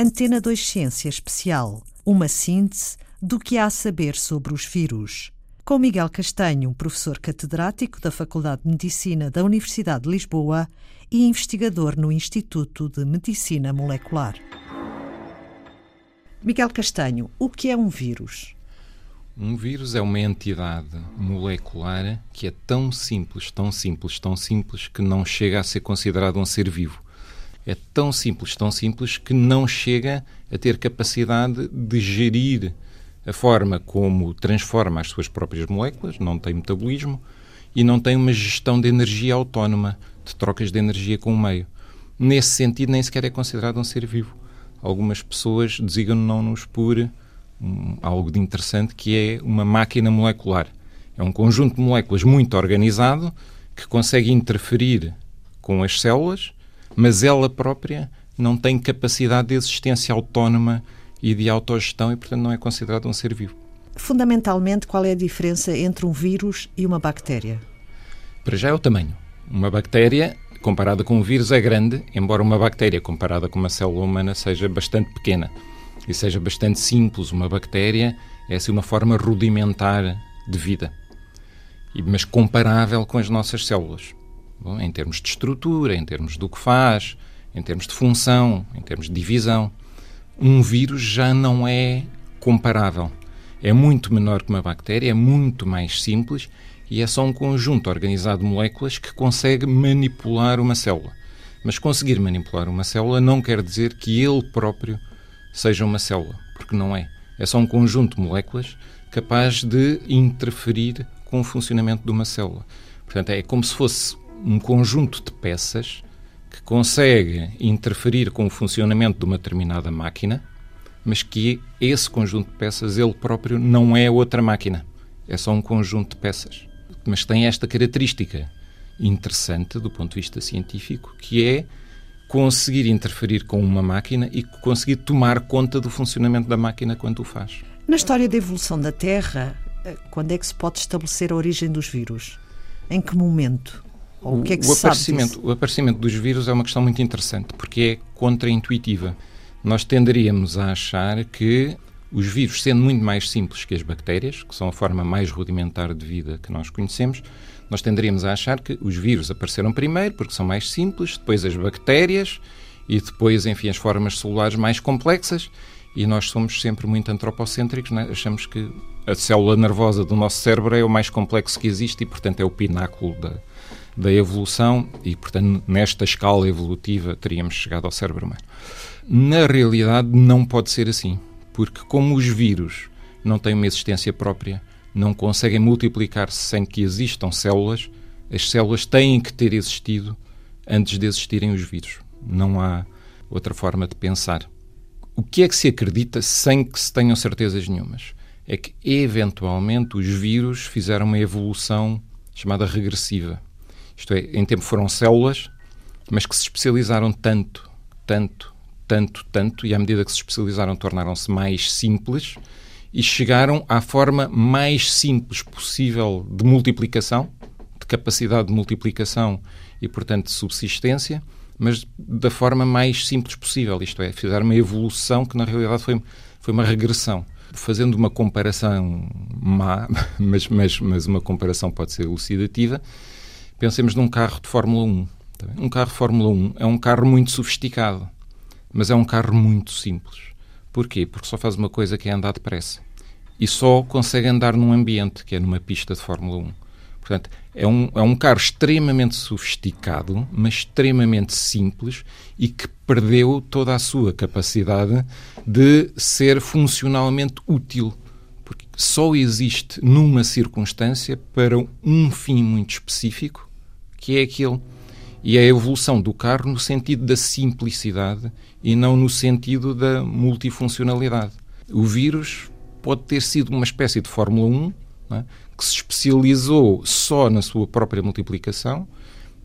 Antena 2 Ciência Especial, uma síntese do que há a saber sobre os vírus. Com Miguel Castanho, professor catedrático da Faculdade de Medicina da Universidade de Lisboa e investigador no Instituto de Medicina Molecular. Miguel Castanho, o que é um vírus? Um vírus é uma entidade molecular que é tão simples, tão simples, tão simples que não chega a ser considerado um ser vivo é tão simples, tão simples, que não chega a ter capacidade de gerir a forma como transforma as suas próprias moléculas, não tem metabolismo e não tem uma gestão de energia autónoma, de trocas de energia com o meio. Nesse sentido, nem sequer é considerado um ser vivo. Algumas pessoas designam-nos por um, algo de interessante que é uma máquina molecular. É um conjunto de moléculas muito organizado que consegue interferir com as células mas ela própria não tem capacidade de existência autónoma e de autogestão e, portanto, não é considerada um ser vivo. Fundamentalmente, qual é a diferença entre um vírus e uma bactéria? Para já é o tamanho. Uma bactéria, comparada com um vírus, é grande, embora uma bactéria, comparada com uma célula humana, seja bastante pequena e seja bastante simples. Uma bactéria é assim uma forma rudimentar de vida, mas comparável com as nossas células. Bom, em termos de estrutura, em termos do que faz, em termos de função, em termos de divisão. Um vírus já não é comparável. É muito menor que uma bactéria, é muito mais simples e é só um conjunto organizado de moléculas que consegue manipular uma célula. Mas conseguir manipular uma célula não quer dizer que ele próprio seja uma célula, porque não é. É só um conjunto de moléculas capaz de interferir com o funcionamento de uma célula. Portanto, é como se fosse um conjunto de peças que consegue interferir com o funcionamento de uma determinada máquina, mas que esse conjunto de peças ele próprio não é outra máquina, é só um conjunto de peças. Mas tem esta característica interessante do ponto de vista científico, que é conseguir interferir com uma máquina e conseguir tomar conta do funcionamento da máquina quando o faz. Na história da evolução da Terra, eh, quando é que se pode estabelecer a origem dos vírus? Em que momento? O, que é que o, aparecimento, o aparecimento dos vírus é uma questão muito interessante, porque é contraintuitiva. Nós tenderíamos a achar que os vírus, sendo muito mais simples que as bactérias, que são a forma mais rudimentar de vida que nós conhecemos, nós tenderíamos a achar que os vírus apareceram primeiro porque são mais simples, depois as bactérias e depois, enfim, as formas celulares mais complexas. E nós somos sempre muito antropocêntricos, né? achamos que a célula nervosa do nosso cérebro é o mais complexo que existe e, portanto, é o pináculo da, da evolução e, portanto, nesta escala evolutiva teríamos chegado ao cérebro humano. Na realidade, não pode ser assim, porque como os vírus não têm uma existência própria, não conseguem multiplicar-se sem que existam células, as células têm que ter existido antes de existirem os vírus. Não há outra forma de pensar. O que é que se acredita sem que se tenham certezas nenhumas? É que, eventualmente, os vírus fizeram uma evolução chamada regressiva. Isto é, em tempo foram células, mas que se especializaram tanto, tanto, tanto, tanto, e à medida que se especializaram tornaram-se mais simples e chegaram à forma mais simples possível de multiplicação, de capacidade de multiplicação e, portanto, de subsistência, mas da forma mais simples possível. Isto é, fizeram uma evolução que na realidade foi, foi uma regressão. Fazendo uma comparação má, mas, mas, mas uma comparação pode ser elucidativa, Pensemos num carro de Fórmula 1. Tá um carro de Fórmula 1 é um carro muito sofisticado, mas é um carro muito simples. Porquê? Porque só faz uma coisa que é andar depressa. E só consegue andar num ambiente, que é numa pista de Fórmula 1. Portanto, é um, é um carro extremamente sofisticado, mas extremamente simples e que perdeu toda a sua capacidade de ser funcionalmente útil porque só existe numa circunstância para um fim muito específico que é aquele. E é a evolução do carro no sentido da simplicidade e não no sentido da multifuncionalidade. O vírus pode ter sido uma espécie de Fórmula 1 é? que se especializou só na sua própria multiplicação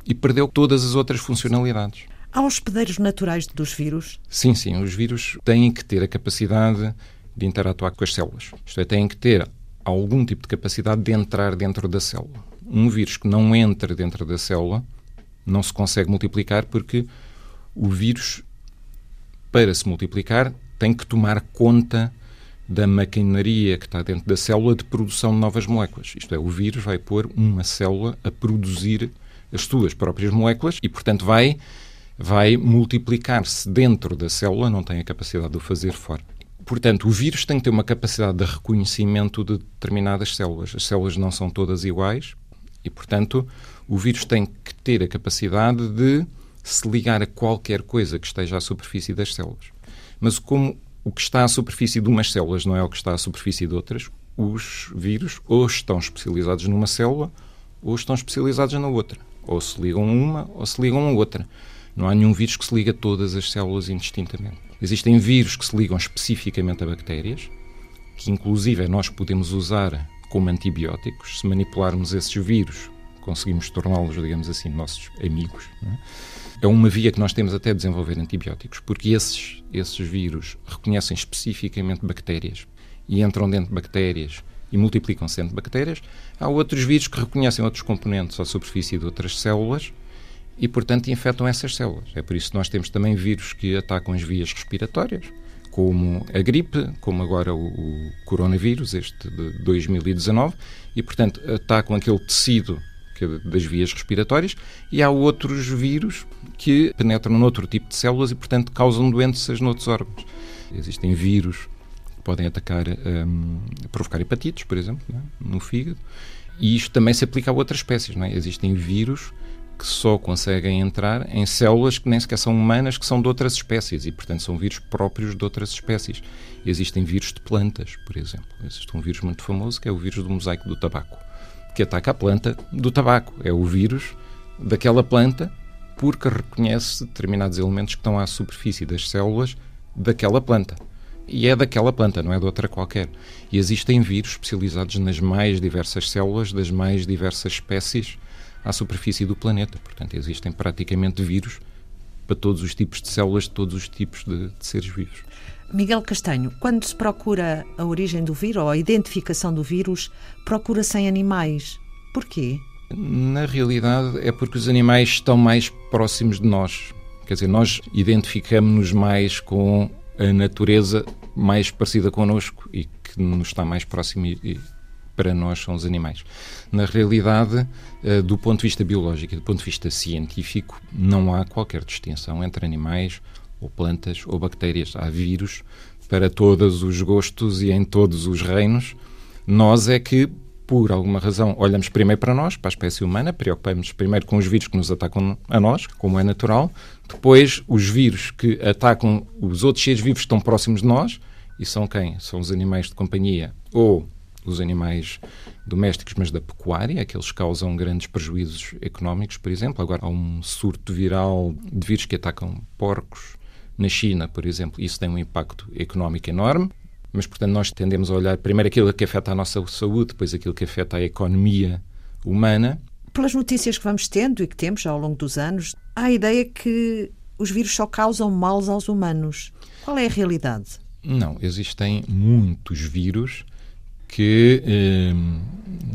e perdeu todas as outras funcionalidades. Há hospedeiros naturais dos vírus? Sim, sim. Os vírus têm que ter a capacidade de interatuar com as células. Isto é, têm que ter algum tipo de capacidade de entrar dentro da célula um vírus que não entra dentro da célula não se consegue multiplicar porque o vírus para se multiplicar, tem que tomar conta da maquinaria que está dentro da célula de produção de novas moléculas. Isto é, o vírus vai pôr uma célula a produzir as suas próprias moléculas e, portanto, vai, vai multiplicar-se dentro da célula, não tem a capacidade de o fazer fora. Portanto, o vírus tem que ter uma capacidade de reconhecimento de determinadas células. As células não são todas iguais e, portanto, o vírus tem que ter a capacidade de se ligar a qualquer coisa que esteja à superfície das células. Mas como o que está à superfície de umas células não é o que está à superfície de outras, os vírus ou estão especializados numa célula ou estão especializados na outra. Ou se ligam a uma ou se ligam a outra. Não há nenhum vírus que se liga a todas as células indistintamente. Existem vírus que se ligam especificamente a bactérias, que inclusive nós podemos usar como antibióticos. Se manipularmos esses vírus, conseguimos torná-los, digamos assim, nossos amigos. É? é uma via que nós temos até desenvolver antibióticos, porque esses, esses vírus reconhecem especificamente bactérias e entram dentro de bactérias e multiplicam-se dentro de bactérias. Há outros vírus que reconhecem outros componentes à superfície de outras células e, portanto, infectam essas células. É por isso que nós temos também vírus que atacam as vias respiratórias, como a gripe, como agora o, o coronavírus, este de 2019, e, portanto, atacam aquele tecido é das vias respiratórias, e há outros vírus que penetram noutro tipo de células e, portanto, causam doenças noutros órgãos. Existem vírus que podem atacar, um, provocar hepatites, por exemplo, é? no fígado, e isto também se aplica a outras espécies. É? Existem vírus que só conseguem entrar em células que nem sequer são humanas, que são de outras espécies, e, portanto, são vírus próprios de outras espécies. Existem vírus de plantas, por exemplo. Existe um vírus muito famoso que é o vírus do mosaico do tabaco, que ataca a planta do tabaco. É o vírus daquela planta porque reconhece determinados elementos que estão à superfície das células daquela planta. E é daquela planta, não é de outra qualquer. E existem vírus especializados nas mais diversas células, das mais diversas espécies à superfície do planeta. Portanto, existem praticamente vírus para todos os tipos de células, de todos os tipos de, de seres vivos. Miguel Castanho, quando se procura a origem do vírus ou a identificação do vírus, procura-se em animais. Porquê? Na realidade, é porque os animais estão mais próximos de nós. Quer dizer, nós identificamos-nos mais com a natureza mais parecida connosco e que nos está mais próximo e, para nós são os animais. Na realidade, eh, do ponto de vista biológico e do ponto de vista científico, não há qualquer distinção entre animais ou plantas ou bactérias. Há vírus para todos os gostos e em todos os reinos. Nós é que, por alguma razão, olhamos primeiro para nós, para a espécie humana, preocupamos primeiro com os vírus que nos atacam a nós, como é natural, depois os vírus que atacam os outros seres vivos que estão próximos de nós, e são quem? São os animais de companhia ou os animais domésticos, mas da pecuária, aqueles que causam grandes prejuízos económicos, por exemplo. Agora há um surto viral de vírus que atacam porcos na China, por exemplo. Isso tem um impacto económico enorme. Mas, portanto, nós tendemos a olhar primeiro aquilo que afeta a nossa saúde, depois aquilo que afeta a economia humana. Pelas notícias que vamos tendo e que temos ao longo dos anos, há a ideia que os vírus só causam males aos humanos. Qual é a realidade? Não, existem muitos vírus que eh,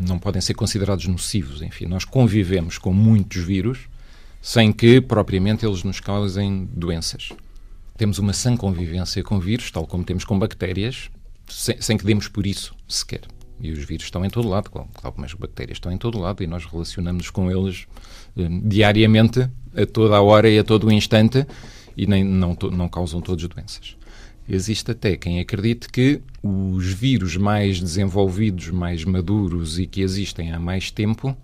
não podem ser considerados nocivos. Enfim, nós convivemos com muitos vírus sem que propriamente eles nos causem doenças. Temos uma sã convivência com vírus, tal como temos com bactérias, sem, sem que demos por isso sequer. E os vírus estão em todo lado, tal como as bactérias estão em todo lado, e nós relacionamos com eles eh, diariamente, a toda a hora e a todo o instante, e nem, não, não causam todas doenças. Existe até quem acredite que os vírus mais desenvolvidos, mais maduros e que existem há mais tempo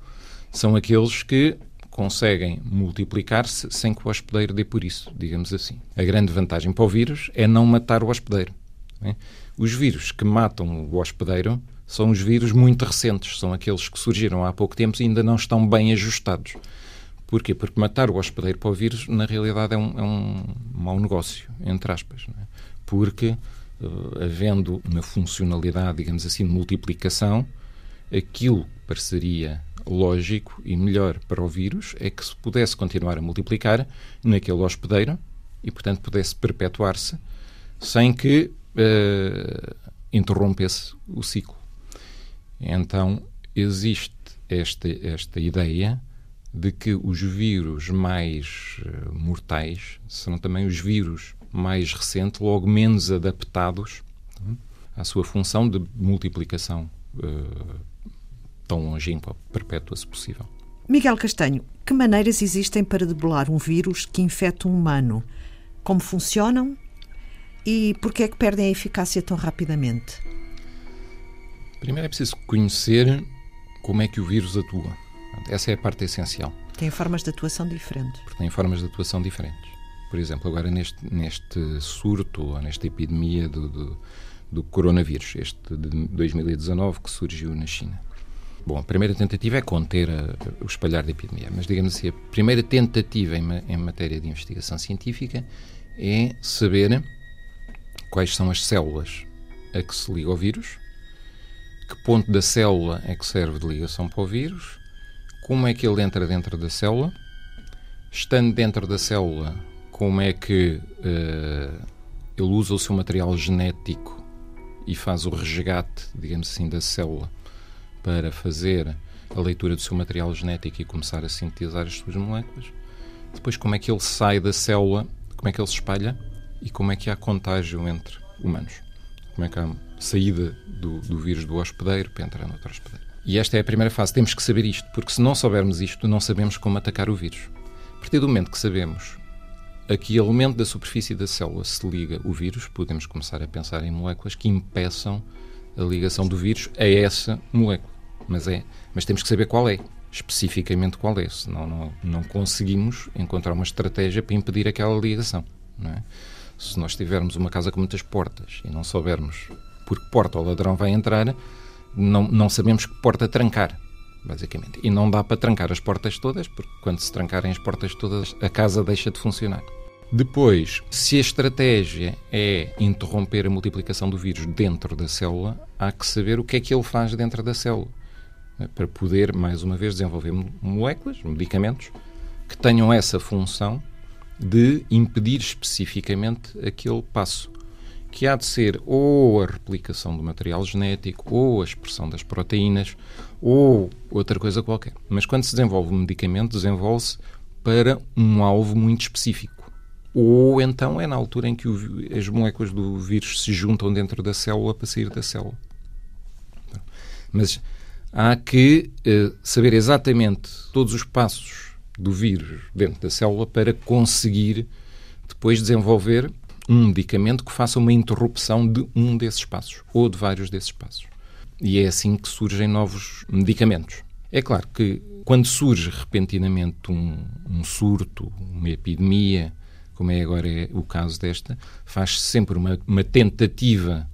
são aqueles que conseguem multiplicar-se sem que o hospedeiro dê por isso, digamos assim. A grande vantagem para o vírus é não matar o hospedeiro. É? Os vírus que matam o hospedeiro são os vírus muito recentes, são aqueles que surgiram há pouco tempo e ainda não estão bem ajustados. Porquê? Porque matar o hospedeiro para o vírus, na realidade, é um, é um mau negócio, entre aspas. Porque, uh, havendo uma funcionalidade, digamos assim, de multiplicação, aquilo que pareceria lógico e melhor para o vírus é que se pudesse continuar a multiplicar naquele hospedeiro e, portanto, pudesse perpetuar-se sem que uh, interrompesse o ciclo. Então, existe esta, esta ideia de que os vírus mais uh, mortais são também os vírus mais recente, logo menos adaptados à sua função de multiplicação uh, tão longínqua, perpétua, se possível. Miguel Castanho, que maneiras existem para debelar um vírus que infecta um humano? Como funcionam? E por que é que perdem a eficácia tão rapidamente? Primeiro é preciso conhecer como é que o vírus atua. Essa é a parte essencial. Tem formas de atuação diferentes. Porque tem formas de atuação diferentes. Por exemplo, agora neste, neste surto, ou nesta epidemia do, do, do coronavírus, este de 2019 que surgiu na China. Bom, a primeira tentativa é conter a, o espalhar da epidemia, mas digamos assim, a primeira tentativa em, em matéria de investigação científica é saber quais são as células a que se liga o vírus, que ponto da célula é que serve de ligação para o vírus, como é que ele entra dentro da célula, estando dentro da célula, como é que uh, ele usa o seu material genético e faz o resgate, digamos assim, da célula para fazer a leitura do seu material genético e começar a sintetizar as suas moléculas. Depois, como é que ele sai da célula, como é que ele se espalha e como é que há contágio entre humanos. Como é que há saída do, do vírus do hospedeiro para entrar no outro hospedeiro. E esta é a primeira fase. Temos que saber isto, porque se não soubermos isto, não sabemos como atacar o vírus. A partir do momento que sabemos a que elemento da superfície da célula se liga o vírus, podemos começar a pensar em moléculas que impeçam a ligação do vírus a essa molécula. Mas, é, mas temos que saber qual é, especificamente qual é, senão não, não conseguimos encontrar uma estratégia para impedir aquela ligação. É? Se nós tivermos uma casa com muitas portas e não soubermos por que porta o ladrão vai entrar, não, não sabemos que porta trancar, basicamente. E não dá para trancar as portas todas, porque quando se trancarem as portas todas, a casa deixa de funcionar. Depois, se a estratégia é interromper a multiplicação do vírus dentro da célula, há que saber o que é que ele faz dentro da célula. Né, para poder, mais uma vez, desenvolver moléculas, medicamentos, que tenham essa função de impedir especificamente aquele passo que há de ser ou a replicação do material genético, ou a expressão das proteínas, ou outra coisa qualquer. Mas quando se desenvolve um medicamento, desenvolve-se para um alvo muito específico. Ou então é na altura em que o, as moléculas do vírus se juntam dentro da célula para sair da célula. Mas há que uh, saber exatamente todos os passos do vírus dentro da célula para conseguir depois desenvolver um medicamento que faça uma interrupção de um desses passos ou de vários desses passos. E é assim que surgem novos medicamentos. É claro que quando surge repentinamente um, um surto, uma epidemia, como é agora é o caso desta, faz-se sempre uma, uma tentativa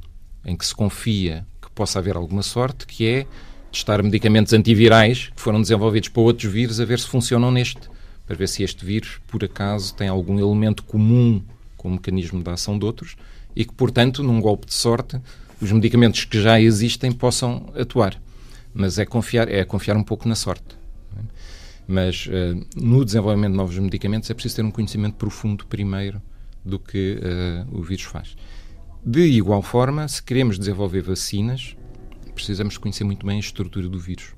em que se confia que possa haver alguma sorte, que é testar medicamentos antivirais que foram desenvolvidos para outros vírus a ver se funcionam neste, para ver se este vírus, por acaso, tem algum elemento comum com o mecanismo de ação de outros e que, portanto, num golpe de sorte, os medicamentos que já existem possam atuar. Mas é confiar, é confiar um pouco na sorte. Mas uh, no desenvolvimento de novos medicamentos é preciso ter um conhecimento profundo primeiro do que uh, o vírus faz. De igual forma, se queremos desenvolver vacinas, precisamos conhecer muito bem a estrutura do vírus,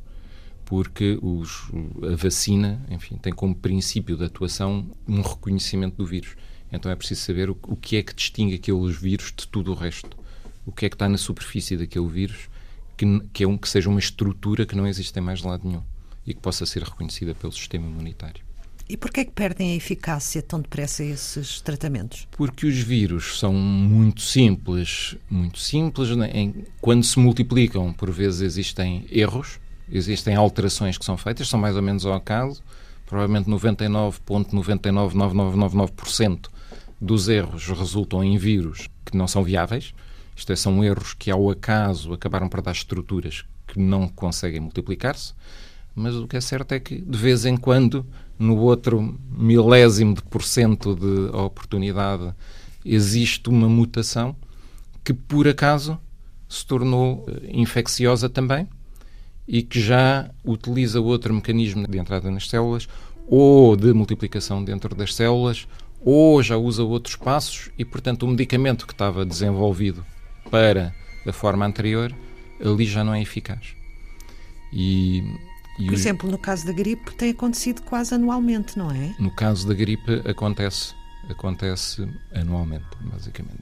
porque os, a vacina, enfim, tem como princípio de atuação um reconhecimento do vírus. Então é preciso saber o, o que é que distingue aqueles vírus de tudo o resto. O que é que está na superfície daquele vírus que, que, é um, que seja uma estrutura que não existe em mais lado nenhum e que possa ser reconhecida pelo sistema imunitário. E porquê é que perdem a eficácia tão depressa esses tratamentos? Porque os vírus são muito simples, muito simples. Né? Em, quando se multiplicam, por vezes existem erros, existem alterações que são feitas, são mais ou menos ao acaso. Provavelmente 99,999999% dos erros resultam em vírus que não são viáveis. Isto é, são erros que ao acaso acabaram por dar estruturas que não conseguem multiplicar-se. Mas o que é certo é que, de vez em quando, no outro milésimo de porcento de oportunidade, existe uma mutação que, por acaso, se tornou eh, infecciosa também e que já utiliza outro mecanismo de entrada nas células ou de multiplicação dentro das células ou já usa outros passos e, portanto, o medicamento que estava desenvolvido para a forma anterior ali já não é eficaz. E por exemplo, no caso da gripe, tem acontecido quase anualmente, não é? No caso da gripe, acontece acontece anualmente, basicamente.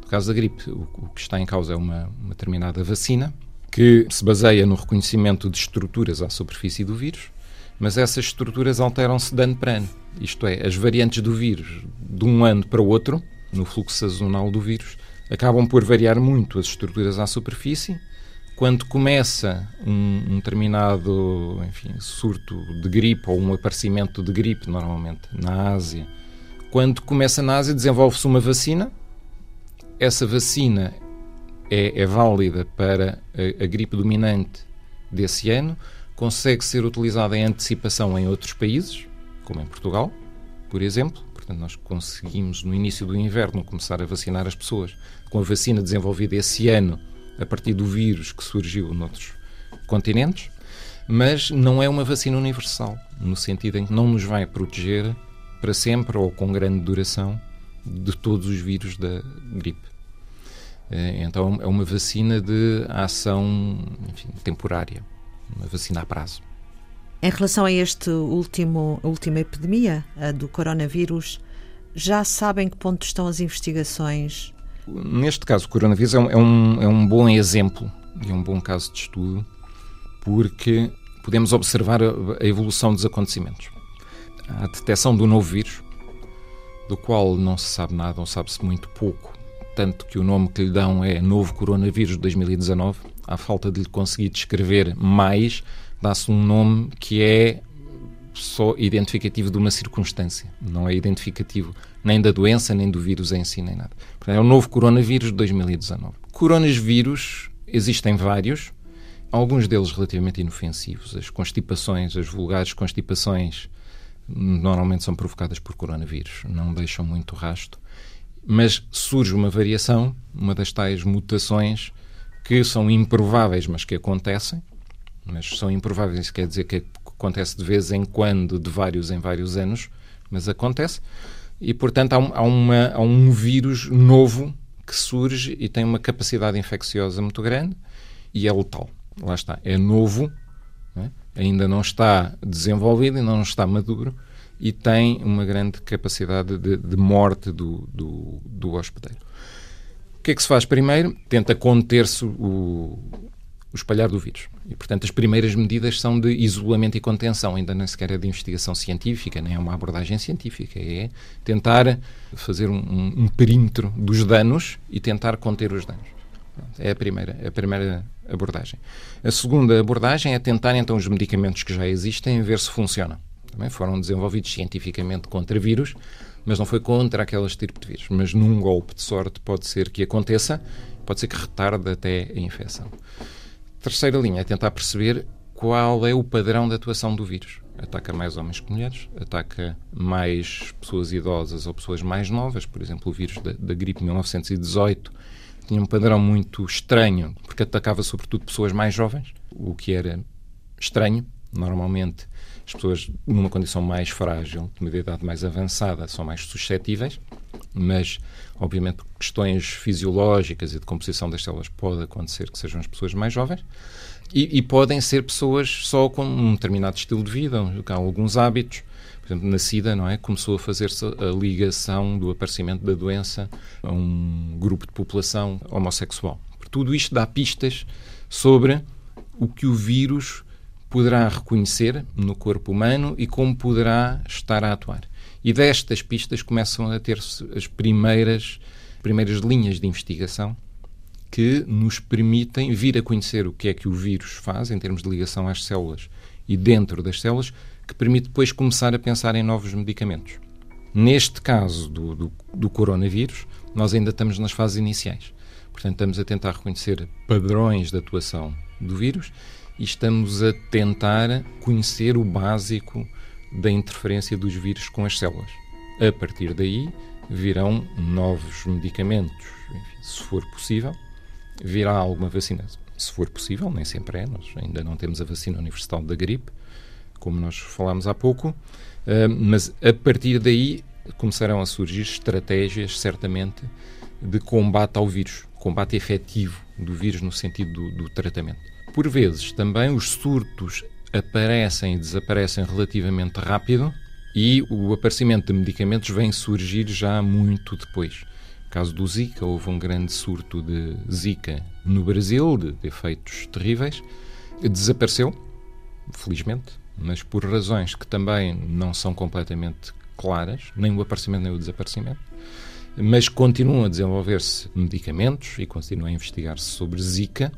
No caso da gripe, o, o que está em causa é uma, uma determinada vacina que se baseia no reconhecimento de estruturas à superfície do vírus, mas essas estruturas alteram-se de ano para ano. Isto é, as variantes do vírus de um ano para o outro, no fluxo sazonal do vírus, acabam por variar muito as estruturas à superfície. Quando começa um, um determinado enfim, surto de gripe ou um aparecimento de gripe, normalmente na Ásia, quando começa na Ásia, desenvolve-se uma vacina. Essa vacina é, é válida para a, a, gripe dominante desse ano, consegue ser utilizada em antecipação em outros países, como em Portugal, por exemplo. Portanto, nós conseguimos, no início do inverno, começar a vacinar as pessoas com a vacina desenvolvida esse ano, a partir do vírus que surgiu noutros continentes, mas não é uma vacina universal, no sentido em que não nos vai proteger para sempre ou com grande duração de todos os vírus da gripe. Eh, então é uma vacina de ação enfim, temporária, uma vacina a prazo. Em relação a este último, última epidemia, a do coronavírus, já sabem que ponto estão as investigações? Neste caso, o coronavírus é um, é um, é um bom exemplo e um bom caso de estudo, porque podemos observar a, a evolução dos acontecimentos a detecção do novo vírus, do qual não se sabe nada, ou sabe-se muito pouco, tanto que o nome que lhe dão é Novo Coronavírus de 2019. À falta de lhe conseguir descrever mais, dá-se um nome que é só identificativo de uma circunstância, não é identificativo nem da doença, nem do vírus em si, nem nada. É o novo coronavírus de 2019. Coronavírus existem vários, alguns deles relativamente inofensivos. As constipações, as vulgares constipações normalmente são provocadas por coronavírus, não deixam muito rasto, mas surge uma variação, uma das tais mutações que são improváveis, mas que acontecem, mas são improváveis, isso quer dizer que acontece de vez em quando, de vários em vários anos, mas acontece, e portanto há um, há uma, há um vírus novo que surge e tem uma capacidade infecciosa muito grande e é letal. Lá está, é novo, ainda não está desenvolvido, ainda não está maduro e tem uma grande capacidade de, de morte do, do, do, hospedeiro. O que é que se faz primeiro? Tenta conter-se o, o espalhar do vírus. E, portanto, as primeiras medidas são de isolamento e contenção, ainda nem sequer é de investigação científica, nem é uma abordagem científica, é tentar fazer um, um, um perímetro dos danos e tentar conter os danos. É a primeira, a primeira abordagem. A segunda abordagem é tentar então os medicamentos que já existem ver se funcionam. Também foram desenvolvidos cientificamente contra vírus, mas não foi contra aquelas estirpe de vírus. Mas num golpe de sorte pode ser que aconteça, pode ser que retarde até a infecção. Terceira linha é tentar perceber qual é o padrão de atuação do vírus. Ataca mais homens que mulheres, ataca mais pessoas idosas ou pessoas mais novas. Por exemplo, o vírus da, da gripe de 1918 tinha um padrão muito estranho, porque atacava sobretudo pessoas mais jovens, o que era estranho. Normalmente, as pessoas numa condição mais frágil, de uma idade mais avançada, são mais suscetíveis, mas, obviamente, questões fisiológicas e de composição das células, pode acontecer que sejam as pessoas mais jovens. E, e podem ser pessoas só com um determinado estilo de vida, com alguns hábitos, por exemplo, na SIDA, não é? Começou a fazer-se a ligação do aparecimento da doença a um grupo de população homossexual. Tudo isto dá pistas sobre o que o vírus poderá reconhecer no corpo humano e como poderá estar a atuar. E destas pistas começam a ter-se as primeiras, primeiras linhas de investigação que nos permitem vir a conhecer o que é que o vírus faz em termos de ligação às células e dentro das células, que permite depois começar a pensar em novos medicamentos. Neste caso do, do, do coronavírus, nós ainda estamos nas fases iniciais. Portanto, estamos a tentar reconhecer padrões de atuação do vírus e estamos a tentar conhecer o básico da interferência dos vírus com as células. A partir daí, virão novos medicamentos, enfim, se for possível, virá alguma vacina. Se for possível, nem sempre é, nós ainda não temos a vacina universal da gripe, como nós falámos há pouco, eh, mas a partir daí começarão a surgir estratégias, certamente, de combate ao vírus, combate efetivo do vírus no sentido do, do tratamento. Por vezes, também os surtos aparecem e desaparecem relativamente rápido, E o aparecimento de medicamentos vem surgir já muito depois. No caso do Zika, houve um grande surto de Zika no Brasil, de efeitos terríveis. Desapareceu, felizmente, mas por razões que também não são completamente claras, nem o aparecimento nem o desaparecimento. Mas continuam a desenvolver-se medicamentos e continuam a investigar-se sobre Zika.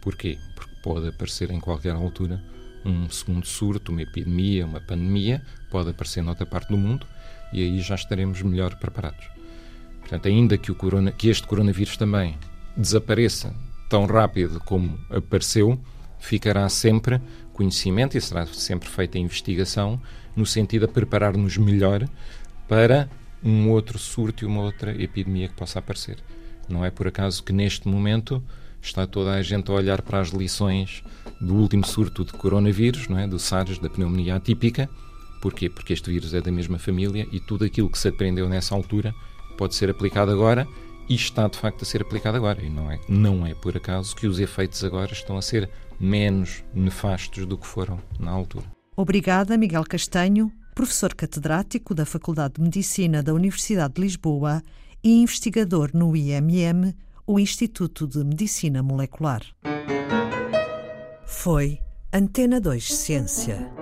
Porquê? Pode aparecer em qualquer altura um segundo surto, uma epidemia, uma pandemia, pode aparecer noutra parte do mundo e aí já estaremos melhor preparados. Portanto, ainda que, corona, que este coronavírus também desapareça tão rápido como apareceu, ficará sempre conhecimento e será sempre feita investigação no sentido de preparar-nos melhor para um outro surto e uma outra epidemia que possa aparecer. Não é por acaso que neste momento está toda a gente a olhar para as lições do último surto de coronavírus, não é? do SARS, da pneumonia atípica. Porquê? Porque este vírus é da mesma família e tudo aquilo que se aprendeu nessa altura pode ser aplicado agora e está de facto a ser aplicado agora. E não é, não é por acaso que os efeitos agora estão a ser menos nefastos do que foram na altura. Obrigada, Miguel Castanho, professor catedrático da Faculdade de Medicina da Universidade de Lisboa e investigador no IMM, o Instituto de Medicina Molecular. Foi Antena 2 Ciência.